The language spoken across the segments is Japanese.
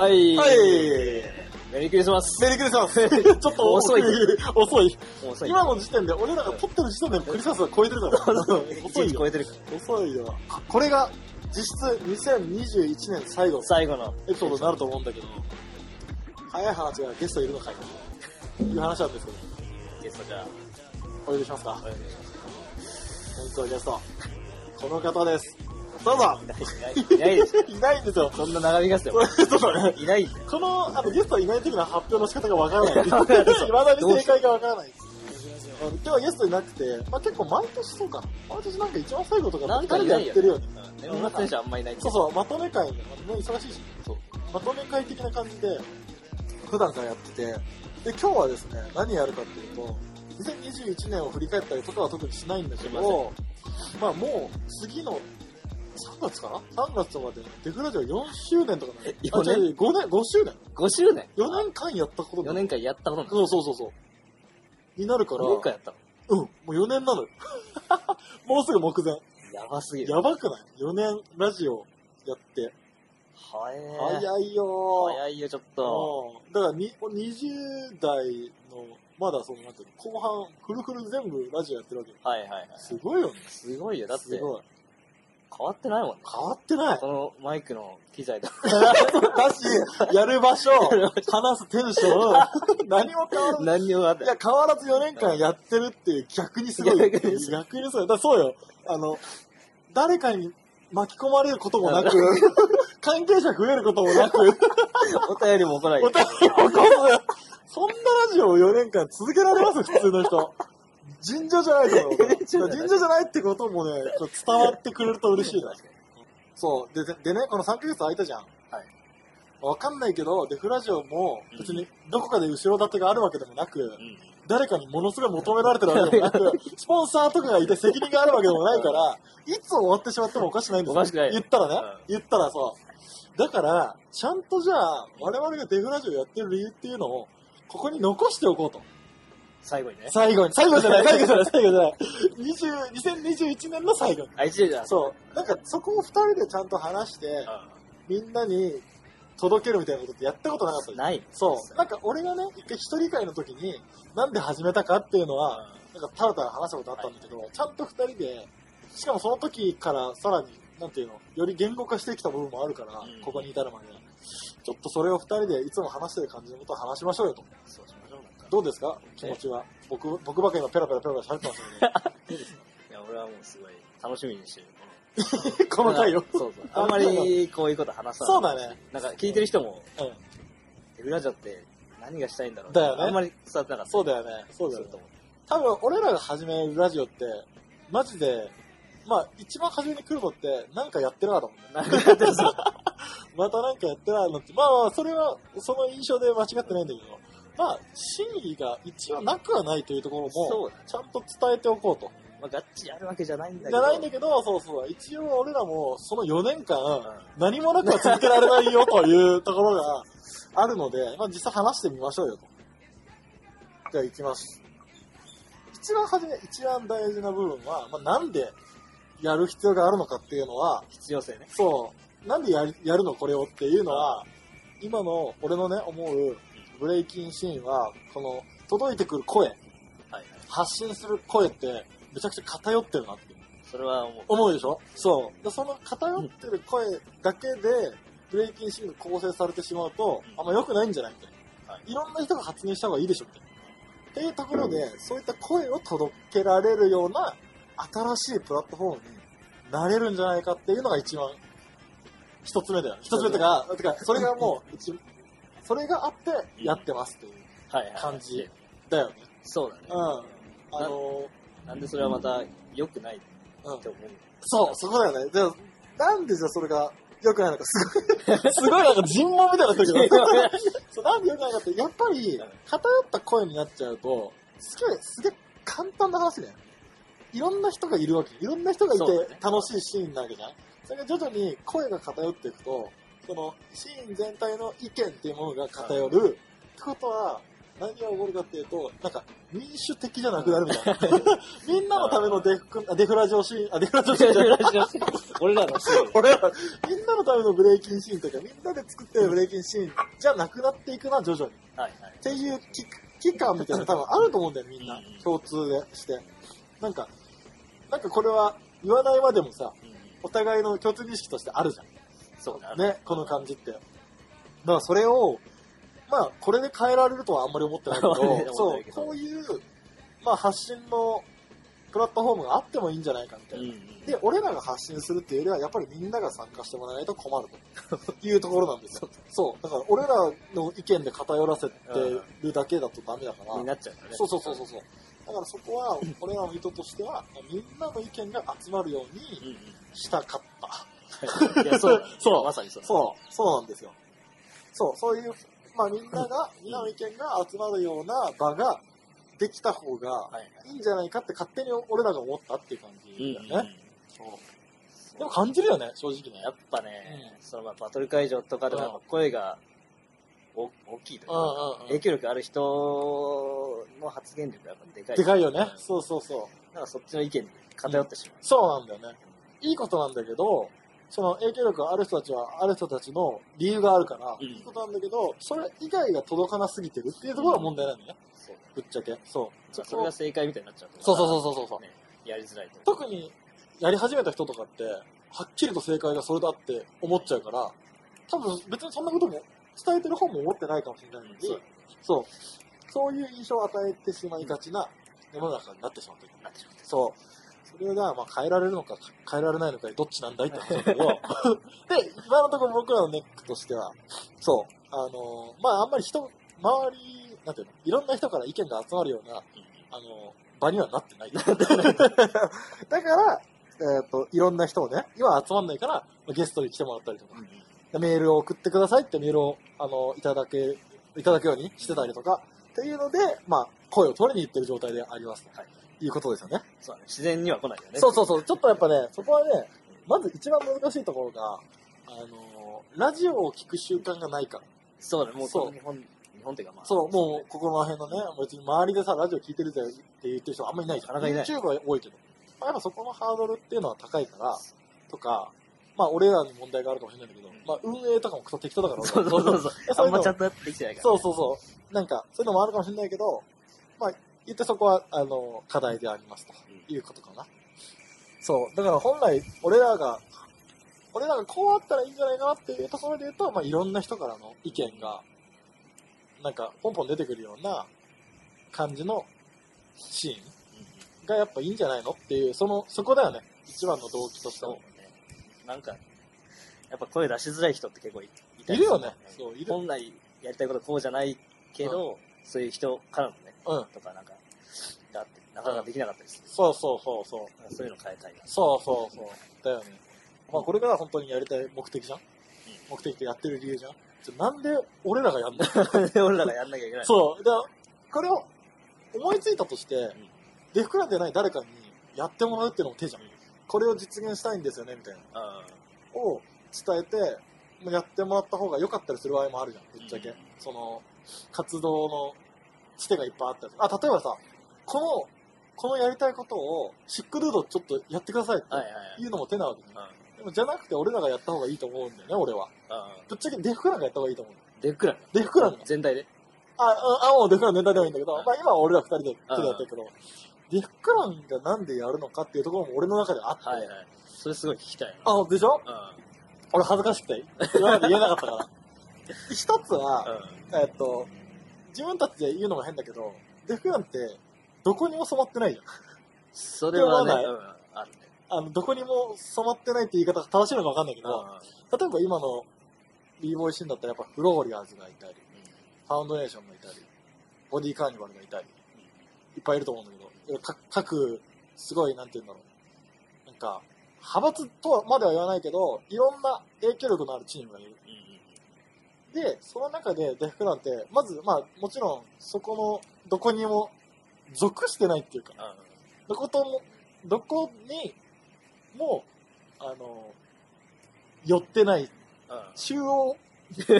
はい。はい。メリークリスマス。メリークリスマス。ちょっと遅い。遅い。遅い。今の時点で、俺らが撮ってる時点でクリスマスは超えてるから。遅いよ超。えてる。遅いよ。これが、実質2021年最後の最後の。エピソードになると思うんだけど、早い話がゲストいるのかいという話なんですけど、ゲストじゃあ、お呼びしますかお。願いします。本日のゲスト、この方です。どうぞいない、いないでしょ。いないんですよ。そんな長引かせても。そうだね。いないんだよ。この、あの、ゲストいない時の発表の仕方がわからない。い 未だに正解がわからない。今日はゲストいなくて、まあ結構毎年そうかな。毎年なんか一番最後とかなんでかいないよやってるよね。うん年末年始あんまいない。そうそう、まとめ会で、もう忙しいし、そう。まとめ会的な感じで、普段からやってて、で、今日はですね、何やるかっていうと、2021年を振り返ったりとかは特にしないんだけど、まあもう次の3月かな ?3 月とかでデフラジオ4周年とかね。4年？あ違う違う ?5 年 ?5 周年？5周年 ?4 年間やったこと4年間やったことない。そうそうそうそう。になるから、4年間やったの？うん、もう4年なのよ。もうすぐ目前。やばすぎる。やばくない ?4 年ラジオやって。早い。早いよー。早いよ、ちょっと。うんだからに20代の、まだその、なんていうの、後半、フルフル全部ラジオやってるわけよ。はいはいはい。すごいよね。すごいよ。だって、すごい。変わってないもんね。変わってない。このマイクの機材と。だし、やる場所、話すテンション、何も変わらない。何にもあっていや、変わらず4年間やってるっていう逆にすごい。逆にす逆にそうよ。だそうよ。あの、誰かに巻き込まれることもなく、関係者増えることもなく、お便りも来ないよ。お便りも来ず、そんなラジオを4年間続けられます？普通の人。尋常じゃないと思う。尋常じゃないってこともね、伝わってくれると嬉しいな。そう。で、ででね、この3ヶ月空いたじゃん。はい。わかんないけど、デフラジオも別にどこかで後ろ盾があるわけでもなく、うん。誰かにものすごい求められてるわけでもなく、スポンサーとかがいて責任があるわけでもないから、いつ終わってしまってもおかしくないんですよ。おかしくない言ったらね、うん言ったらそう。だから、ちゃんとじゃあ、我々がデフラジオやってる理由っていうのを、ここに残しておこうと。最後にね。最後に、最後じゃない、最後じゃない、最後じゃない。20 2021年の最後に。あ、一時だ。そう。なんか、そこを二人でちゃんと話して、うみんなに届けるみたいなことってやったことなかったん。じゃんない。そう。なんか俺がね、一回一人会の時に、なんで始めたかっていうのは、なんかたらたら話したことあったんだけど、ちゃんと二人で、しかもその時からさらに、なんていうの、より言語化してきた部分もあるから、うんここに至るまで。ちょっとそれを二人でいつも話してる感じのことを話しましょうよと。そう。どうですか？気持ちは？僕、僕ばっかり今ペラペラペラペラ喋ってますけ いや、俺はもうすごい楽しみにしてる。ど、この回を。そうそう。あんまりこういうこと話さない。そうだね。なんか聞いてる人も、うん。デブラジオって何がしたいんだろうだよねあんまり伝わってなかった。そうだよね。そうだよねすると。思う。多分、俺らが始めるラジオって、マジで、まあ、一番初めに来るのって、なんかやってなかったもんね。なんかやってるさ。またなんかやってないのって、まあまあ、それは、その印象で間違ってないんだけど、まあ、真意が一応なくはないというところもそうだね、ちゃんと伝えておこうと。まあ、ガッチやるわけじゃないんだけじど。ゃないんだけど、そうそう、一応俺らも、その4年間、うん何もなくは続けられないよというところがあるので、まあ実際話してみましょうよと。じゃあ行きます。一番初め、一番大事な部分は、まあなんでやる必要があるのかっていうのは、必要性ね。そう、なんでやりやるのこれをっていうのは、今の俺のね、思うブレイキンシーンは、この届いてくる声、はいはい。発信する声ってめちゃくちゃ偏ってるなってそれは思う。思うでしょ？そう。でその偏ってる声だけで、ブレイキンシーンが構成されてしまうと、あんま良くないんじゃないみたいな。はいいろんな人が発言した方がいいでしょみたいな。っていうところで、そういった声を届けられるような新しいプラットフォームになれるんじゃないかっていうのが一番、一つ目だよね。一つ目ってか、てか、それがもう、一それがあってやってますっていう。感じだよね。そうだね。うん。あのなんでそれはまた良くないってうん。思う。そう、そこだよね。でもなんでじゃあそれが良くないのか、すごい、すごいなんか尋問みたいになってるけど、そうなんで良くないのかって、やっぱり偏った声になっちゃうと、すげえ、すげえ簡単な話ね。いろんな人がいるわけ。いろんな人がいて楽しいシーンなわけじゃん。それが徐々に声が偏っていくと、そのシーン全体の意見っていうものが偏る。ってことは、何が起こるかっていうと、なんか、民主的じゃなくなるみたいな。みんなのためのデフあデフラジオシーン、あ、デフラジオシーンじゃない。俺らのシーン。俺ら、みんなのためのブレイキンシーンとか、みんなで作ってるブレイキンシーンじゃなくなっていくな、徐々に。はいはい。っていう期期間みたいなの多分あると思うんだよ、みんな。共通でして。なんか、なんかこれは言わないまでもさ、うんお互いの共通認識としてあるじゃん。そうだね、この感じって。だからそれを、まあ、これで変えられるとはあんまり思ってないけど そうこういう、まあ、発信のプラットフォームがあってもいいんじゃないかみたいな。うんうん。で、俺らが発信するっていうよりは、やっぱりみんなが参加してもらわないと困ると いうところなんですよ。そう。だから、俺らの意見で偏らせてるだけだとダメだから。になっちゃうからね。そうそうそうそうそう。だからそこは、俺らの意図としては、みんなの意見が集まるよううんにうん。したかった。いや、そう。そうまさにそう。そう、そうなんですよ。そう、そういう、まあみんなが、みんなの意見が集まるような場ができた方がはいはい。んじゃないかって勝手に俺らが思ったっていう感うんじだよね。そううん。でも感じるよね、正直ねや。っぱね、そのまあバトル会場とかでも声がお大きいというか、うんうんうん影響力ある人の発言力がやっぱでかい。でかいよね。うんそうそうそう。なんかそっちの意見に偏ってしまう。そうなんだよね。いいことなんだけど、その影響力がある人たちは、ある人たちの理由があるから、うんいいことなんだけど、それ以外が届かなすぎてるっていうところが問題なんだよね。そうぶっちゃけ。そう。まあそれが正解みたいになっちゃうと。そうそうそうそうそう。ね、やりづらいと。特にやり始めた人とかって、はっきりと正解がそれだって思っちゃうから、多分別にそんなことも伝えてる方も思ってないかもしれないのに、そうそう。そういう印象を与えてしまいがちな世の中になってしまってる。なってしまってそう。それが、まあ、変えられるのか、変えられないのか、どっちなんだいって話だけど、で、今のところ僕らのネックとしては、そう、あのまあ、あんまり人、周り、なんていうの、いろんな人から意見が集まるような、あの場にはなってない。だから、えっ、と、いろんな人をね、今集まんないから、ゲストに来てもらったりとか、でメールを送ってくださいってメールを、あの、いただけ、いただくようにしてたりとか、っていうので、まあ、声を取りに行ってる状態でありますと。はいいうことですよね。そうだね。自然には来ないよね。そうそうそう。ちょっとやっぱね、そこはね、まず一番難しいところが、あの、ラジオを聞く習慣がないから。そうだね。もうそう日本、日本っていうかまあ。そう、もう、ここの辺のね、別に周りでさ、ラジオ聞いてるぜって言ってる人あんまりいないじゃん。いない YouTube は多いけど。まあ、やっぱそこのハードルっていうのは高いから、とか、まあ、俺らに問題があるかもしれないんだけど、まあ、運営とかもクソ適当だから。そうそうそうそう。あんまちゃんとやってきてないから、そうそうそう。なんか、そういうのもあるかもしれないけど、まあ、言ってそこは、あの、課題でありますということかな。そう。だから本来、俺らが、俺らがこうあったらいいんじゃないかなっていうところで言うと、まあ、いろんな人からの意見が、なんか、ポンポン出てくるような感じのシーンがやっぱいいんじゃないのっていう、その、そこだよね。一番の動機としてはそうね。。なんか、やっぱ声出しづらい人って結構いいたるよねするもんそういる本来やりたいことこうじゃないけど、そういう人からのね、うん。とかなんか、だって、なかなかできなかったりする。そうそうそうそう。そういうの変えたいな。そうそうそう。だよね。まあこれが本当にやりたい目的じゃん？目的でやってる理由じゃん？じゃなんで俺らがやんの？で 俺らがやんなきゃいけない。そう。で、これを思いついたとして、デフクラでない誰かにやってもらうっていうのも手じゃん。これを実現したいんですよね、みたいな。うん。を伝えて、もうやってもらった方が良かったりする場合もあるじゃん、ぶっちゃけ。うんその、活動のつてがいっぱいあったりとかあ、例えばさ、この、このやりたいことを、シックルードちょっとやってくださいってはいうのも手なわけね。うん。でもじゃなくて俺らがやった方がいいと思うんだよね、俺は。うん。ぶっちゃけデフクランがやった方がいいと思う。デフクランデフクランが。全体で。あ、あ、あもうデフクラン全体でもいいんだけど、うんまあ今は俺ら二人で手でやってるけど、デフクランがなんでやるのかっていうところも俺の中であって、はいはい。それすごい聞きたいあ、でしょ？な。俺恥ずかしくて、今まで言えなかったから。一つは、うん。うん。えっと、自分たちで言うのも変だけど、デフクランって、どこにも染まってないじゃん。それはね、うん。あるね。あの、どこにも染まってないって言い方が正しいのかわかんないけど、例えば今の b ボーイシーンだったらやっぱフローリアーズがいたり、ファウンドネーションがいたり、ボディーカーニバルがいたり、いっぱいいると思うんだけど、か各、すごい、なんて言うんだろう。なんか、派閥とはまでは言わないけど、いろんな影響力のあるチームがいる。うん。うん。で、その中でデフクランって、まず、まあ、もちろん、そこの、どこにも、属してないっていうか、どことも、どこにも、あの、寄ってない、うん。中央ポツ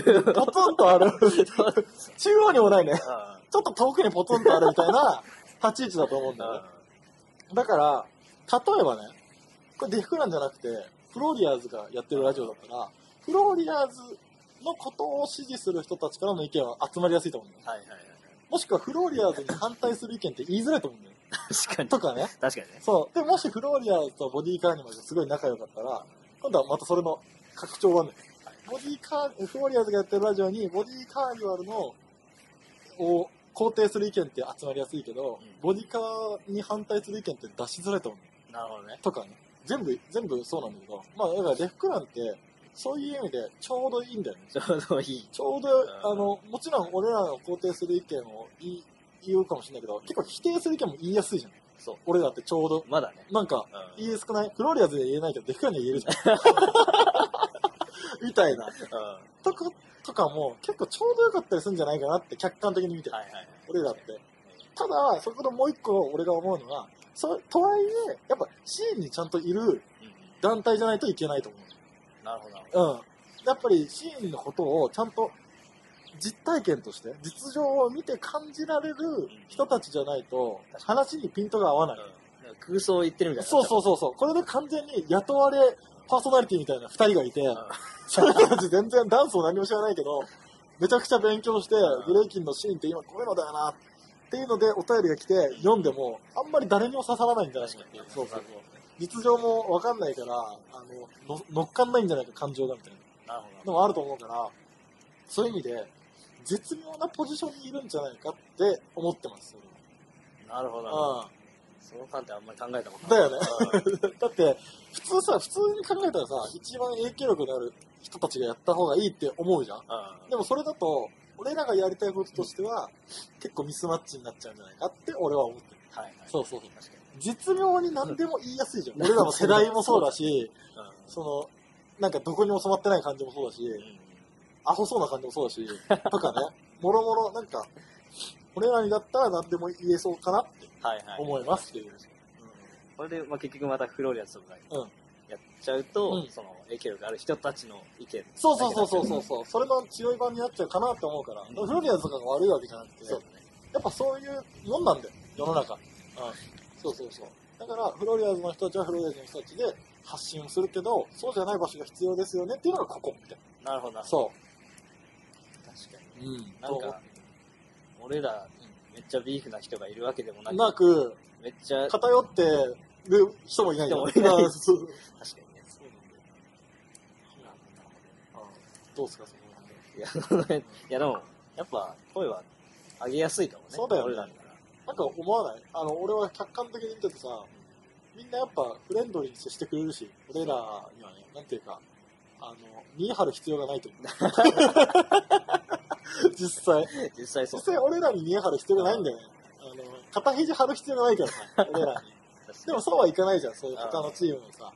ンとある。中央にもないね。あちょっと遠くにポツンとあるみたいな立ち位置だと思うんだよね。だから、例えばね、これデフクランじゃなくて、フローリアーズがやってるラジオだったら、フローリアーズのことを支持する人たちからの意見は集まりやすいと思うんだよ。はいはいはい。もしくはフローリアーズに反対する意見って言いづらいと思うんだよ。確かに。とかね。確かにね。そう。で、もしフローリアーズとボディーカーニバルがすごい仲良かったら、今度はまたそれの拡張版で、ボディーカー、フローリアーズがやってるラジオに、ボディーカーニバルの、を肯定する意見って集まりやすいけど、うんボディカーに反対する意見って出しづらいと思う。なるほどね。とかね。全部、全部そうなんだけど、まあ、だからレフクランって、そういう意味でちょうどいいんだよね。ちょうどいい。ちょうど、んあの、もちろん俺らの肯定する意見を言い言うかもしれないけど、結構否定する意見も言いやすいじゃん。そう。俺らってちょうど。まだね。なんか、うん。言いやすくない？フローリアーズで言えないけど、デフクランで言えるじゃん。みたいな。うん。とか、とかも結構ちょうどよかったりするんじゃないかなって客観的に見てる。はいはいはい。俺らって。ただ、そこでもう一個俺が思うのは、そとはいえ、やっぱシーンにちゃんといる。団体じゃないといけないと思なるほどなるほう。うん。やっぱりシーンのことをちゃんと実体験として、実情を見て感じられる人たちじゃないと、話にピントが合わない。ど。うん。空想を言ってるみたいな。そうそうそうそう。これで完全に雇われパーソナリティみたいな二人がいて、んその人たち全然ダンスを何も知らないけど、めちゃくちゃ勉強して、ブレイキンのシーンって今こういうのだよな、っていうのでお便りが来て読んでも、あんまり誰にも刺さらないんじゃないかっていう。そうそうそう。実情もわかんないから、あの、の乗っかんないんじゃないか、感情がみたいななるほど。のもあると思うから、そういう意味で、絶妙なポジションにいるんじゃないかって思ってます。なるほどなるほど。うん。その観点あんまり考えたことない。だよね。だって、普通さ、普通に考えたらさ、一番影響力のある人たちがやった方がいいって思うじゃん。でもそれだと、俺らがやりたいこととしては、結構ミスマッチになっちゃうんじゃないかって俺は思ってる。はいはい。そうそうそう。確かに。絶妙に何でも言いやすいじゃん。俺らの世代もそうだし、うその、なんかどこにも染まってない感じもそうだし。アホそうな感じもそうだし、とかね、もろもろなんか、俺らにだったら何でも言えそうかなって。思いますっていう。これで、まあ、結局またフローリアスとかやっちゃうと、うんその影響力ある人たちの意見そうそうそうそうそうそう。それの強い版になっちゃうかなって思うから。うんフロリアとかが悪いわけじゃなくて、そうだね。やっぱそういうもんなんだよ、世の中。うん。そうそうそう。だから、フロリアーズの人たちはフロリアーズの人たちで発信をするけど、そうじゃない場所が必要ですよねっていうのがここ、みたいなるほどなな。。そ確かう。うん。に。なんか、俺ら、めっちゃビーフな人がいるわけでもなく、なく、めっちゃ、確か偏ってる人もいないじゃん。人もいないうんそうにね。そうなんだどうですか、そのいや、いやでも、やっぱ声は上げやすいかもね。そうだよね俺らだから。なんか思わない？あの、俺は客観的に見ててさ、みんなやっぱフレンドリーに接してくれるし、俺らにはね、なんていうか、あの、見え張る必要がないというか。実際。実際そう。実際俺らに見え張る必要がないんだよね。あの、肩肘張る必要がないからさ、俺らに。でもそうはいかないじゃん、そういう他のチームのさ。も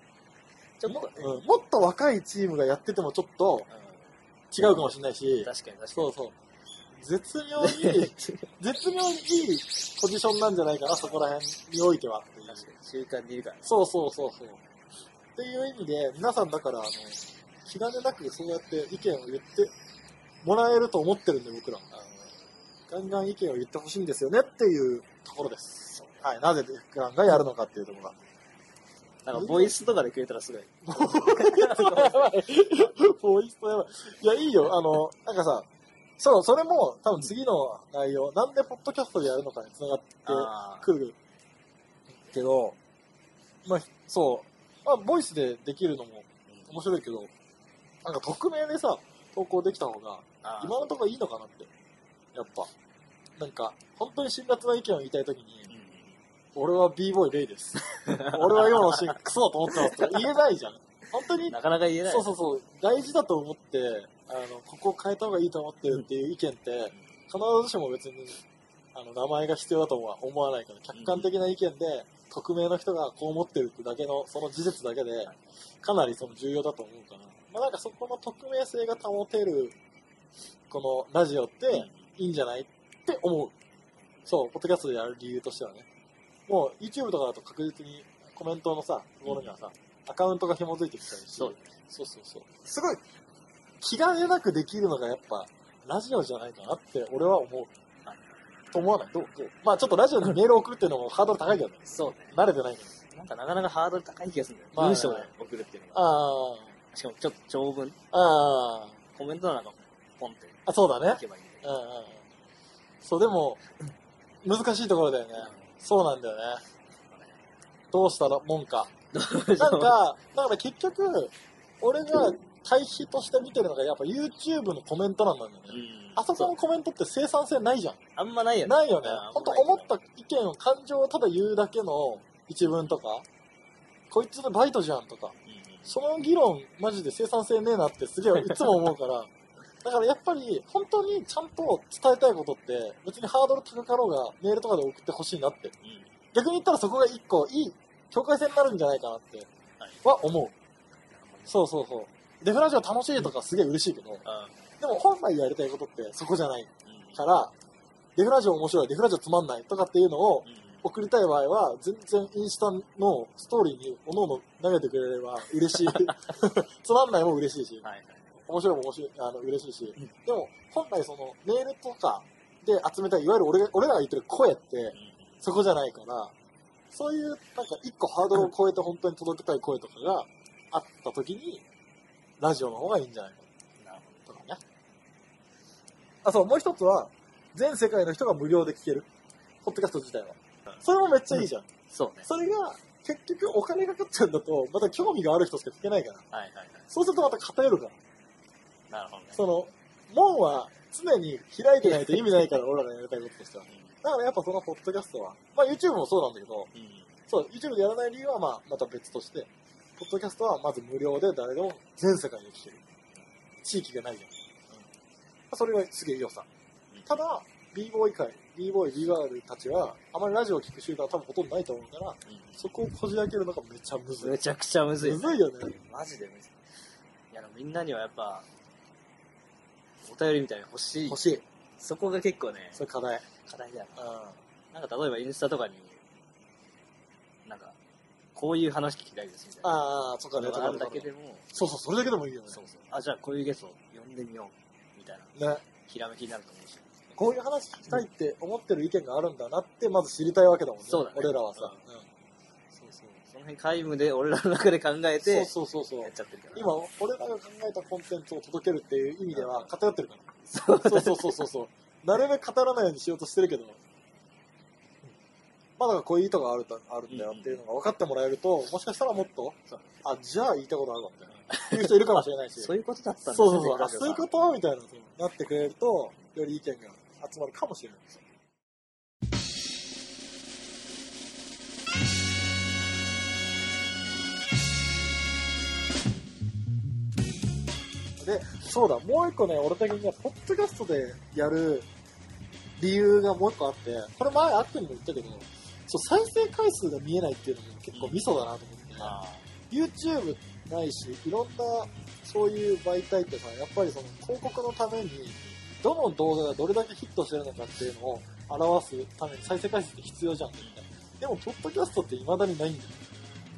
ちょっとね、うん、もっと若いチームがやっててもちょっと違うかもしれないしうん、確かに確かに。そうそう。絶妙に、絶妙にいいポジションなんじゃないかな、そこら辺においてはっていう。確かに。いるからね。そうそうそうそう。っていう意味で、皆さんだから、あの、気兼ねなくそうやって意見を言ってもらえると思ってるんで、僕らも。ガンガン意見を言ってほしいんですよねっていうところです。はい。なぜデフガンがやるのかっていうところが。なんか、ボイスとかでくれたらすごい。ボイストやばい。いや、いいよ。あの、なんかさ、そう、それも多分次の内容、なんでポッドキャストでやるのかに繋がってあくるけど、まあ、そう、まあ、ボイスでできるのも面白いけど、なんか匿名でさ、投稿できた方が、今のところいいのかなって。やっぱ。なんか、本当に辛辣な意見を言いたいときに、うん俺は b ボーイレイです。俺は今のシーンクソだと思ってますって言えないじゃん。本当になかなか言えない。そうそうそう、大事だと思って、あの、ここを変えた方がいいと思ってるっていう意見って、必ずしも別に、あの、名前が必要だとは思わないから、客観的な意見で、匿名の人がこう思ってるってだけの、その事実だけで、かなりその重要だと思うから、まあなんかそこの匿名性が保てる、このラジオっていいんじゃないって思う。そう、ポッドキャストでやる理由としてはね。もう YouTube とかだと確実にコメントのさ、ところにはさ、アカウントが紐づいてきたりして、そうそうそうそう。すごい、気兼ねなくできるのがやっぱ、ラジオじゃないかなって俺は思う。と思わない？どう？どう？まあちょっとラジオにメール送るっていうのもハードル高いけどね。そうね。慣れてないけど。なんかなかなかハードル高い気がするんだよ。まあ文章で送るっていうのが。あしかもちょっと長文、あ、ああ、コメントなんかポンってあ、そうだねい。けばいいんだけど。うんうんうん。そう、でも、難しいところだよね。そうなんだよね。どうしたらもんか。なんか、だから結局、俺が対比として見てるのがやっぱ YouTube のコメント欄なんだよね。うんあそこのコメントって生産性ないじゃん。あんまないよね。ないよねあ。ほんと思った意見を、感情をただ言うだけの一文とか、こいつのバイトじゃんとか、その議論マジで生産性ねえなってすげえいつも思うから、だからやっぱり本当にちゃんと伝えたいことって別にハードル高かろうがメールとかで送ってほしいなって。うん逆に言ったらそこが一個いい境界線になるんじゃないかなってはいは思う。そうそうそう。デフラジオ楽しいとかすげえ嬉しいけど、あでも本来やりたいことってそこじゃないうんから、デフラジオ面白い、デフラジオつまんないとかっていうのをうん送りたい場合は、全然インスタのストーリーにおのおの投げてくれれば嬉しい。つまんないも嬉しいし、はいはい。面白いも面白い、あの、嬉しいしうん。でも、本来その、メールとかで集めたい、いわゆる俺が俺らが言ってる声って、うんそこじゃないから、そういう、なんか一個ハードルを超えて本当に届けたい声とかがあった時に、ラジオの方がいいんじゃないかなるとかね。あ、そう、もう一つは、全世界の人が無料で聞ける。ポッドキャスト自体は。それもめっちゃいいじゃん。そうね。それが、結局お金かかっちゃうんだと、また興味がある人しか聞けないから。はいはいはい。そうするとまた偏るから。なるほどね。その、門は常に開いてないと意味ないから、俺らがやりたいこととしては。うだからやっぱそのポッドキャストは、まあ YouTube もそうなんだけど、んうんそう、YouTube でやらない理由はまあまた別として、ポッドキャストはまず無料で誰でも全世界で聞ける。地域がないじゃん。それがすげえ良さ。ただ、b ボーイ界、b ボーイ、b ガールたちは、あまりラジオを聞く習慣は多分ほとんどないと思うから、うそこをこじ開けるのがめっちゃむずんい。めちゃくちゃむずい。むずいよね。マジでむずい。いや、でもみんなにはやっぱ、お便りみたいに欲しい。欲しい。そこが結構ね、それ課題。課題だよ。うん。なんか例えばインスタとかに、こういう話聞きたいですみたいな。ああ、そっかね、あるだけでも、そうそう、それだけでもいいよね。そうそう。あ、じゃあこういうゲスト呼んでみよう。みたいな。ね。ひらめきになると思うし。こういう話聞きたいって思ってる意見があるんだなって、まず知りたいわけだもんね。そうだね俺らはさ。そうそう。その辺皆無で俺らの中で考えて、そうそうそうやっ。ちゃってるから。今、俺らが考えたコンテンツを届けるっていう意味では偏ってるから。そうそうそうそうそう。なるべく語らないようにしようとしてるけど、まあだからこういう意図があるとあるんだよっていうのが分かってもらえると、もしかしたらもっと、そうあ、じゃあ言いたい ことあるわみたいな。いう人いるかもしれないし。そういうことだったんだそうそうそう。あ、ねそういうことみたいな、そうなってくれると、より意見が集まるかもしれないですよ。で、そうだ、もう一個ね、俺的には、ポッドキャストでやる理由がもう一個あって、これ前、アックにも言ったけど、そう、再生回数が見えないっていうのも結構ミソだなと思って、あ YouTube ないし、いろんなそういう媒体ってさ、やっぱりその広告のために、どの動画がどれだけヒットしてるのかっていうのを表すために再生回数って必要じゃん、みたいな。でも、ポッドキャストって未だにないんだよ。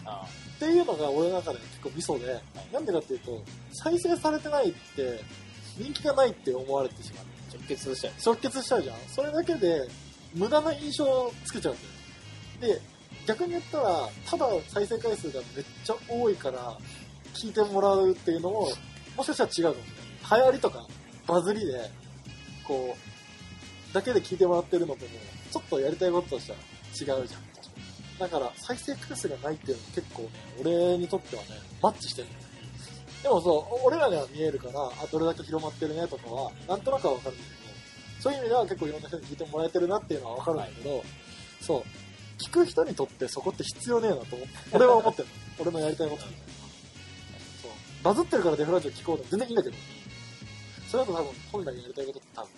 あ、あっていうのが俺の中で結構ミソで、なんでかっていうと、再生されてないって、人気がないって思われてしまう。直結しちゃう。即決しちゃうじゃん。それだけで、無駄な印象をつけちゃうんだよ。で、逆に言ったら、ただ再生回数がめっちゃ多いから、聞いてもらうっていうのも、もしかしたら違うかもしれない。流行りとか、バズりで、こう、だけで聞いてもらってるのとも、ちょっとやりたいこととしては違うじゃん。だから、再生回数がないっていうのは結構ね、俺にとってはね、マッチしてるんだよでもそう、俺らには見えるから、あ、どれだけ広まってるねとかは、なんとなくはわかるんだけど、そういう意味では結構いろんな人に聞いてもらえてるなっていうのはわかるんだけど、そう、聞く人にとってそこって必要ねえなと思って、俺は思ってるの。俺のやりたいこと。そう。バズってるからデフラジオ聞こうでも全然いいんだけど、それだと多分本来やりたいことって多分、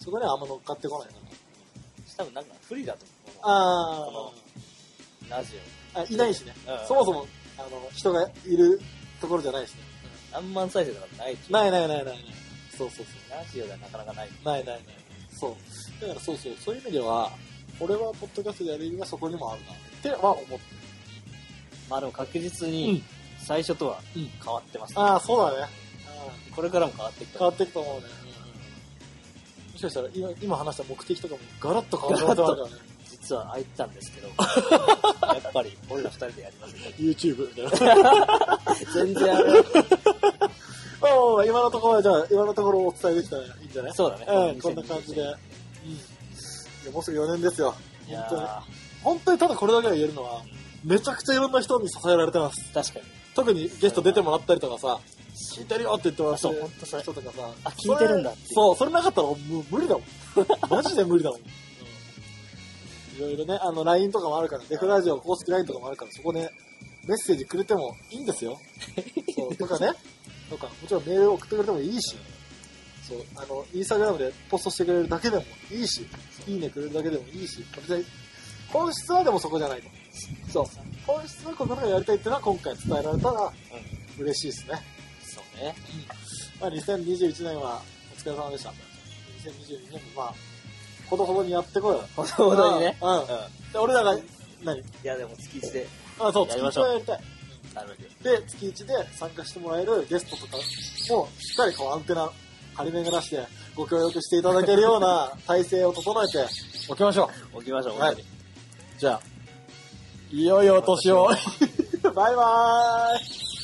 そこにはあんま乗っかってこないか多分なんか不利だと思う。ら。あラジオあ、いないしね。そもそも、あの、人がいるところじゃないしね。何万再生とかない。ないないないないない。そうそうそう。ラジオではなかなかない。ないないない。そう。だからそうそう、そういう意味では、俺はポッドキャストでやる意味がそこにもあるなっては思ってる。まあでも確実うんに、最初とはうん変わってます、ああ、そうだね。あこれからも変わっていく変わっていくと思うね。もしかしたら今今話した目的とかもガラッと変わる可能性もあるからね。実は空いてたんですけど、やっぱり俺ら二人でやりませんか YouTube みたいな。全然あれ。おー今のところはじゃあ、今のところお伝えできたらいいんじゃない？そうだね。うん、こんな感じで。うん。いやもうすぐ4年ですよ。本当に。ー本当にただこれだけは言えるのは、めちゃくちゃいろんな人に支えられてます。確かに。特にゲスト出てもらったりとかさ、聞いてるよって言ってもらってそうほんとそれ人とかさ、あ聞いてるんだそう、それなかったらもう無理だもん。マジで無理だもん。うんいろいろね、あの、LINE とかもあるから、デフラジオ公式 LINE とかもあるから、そこでメッセージくれてもいいんですよ。そう、とかね、とか、もちろんメール送ってくれてもいいし、そう、あの、インスタグラムでポストしてくれるだけでもいいし、いいねくれるだけでもいいし、別に本質はでもそこじゃないと。そう。本質はこのことがやりたいっていうのは今回伝えられたらうん。嬉しいですね。そうね。まあ、2021年はお疲れ様でした。2022年もまあ、ほどほどにやってこいよ。ほどほどにね。うん。うん。で、俺らが、何？いや、でも月一であ、そう、月やりましょう1はやりたい。なるべく。で、月1で参加してもらえるゲストとかも、しっかりこうアンテナ張り巡らして、ご協力していただけるような体制を整えておきましょ置きましょう、はい。じゃあ、いよいよ年を。バイバーイ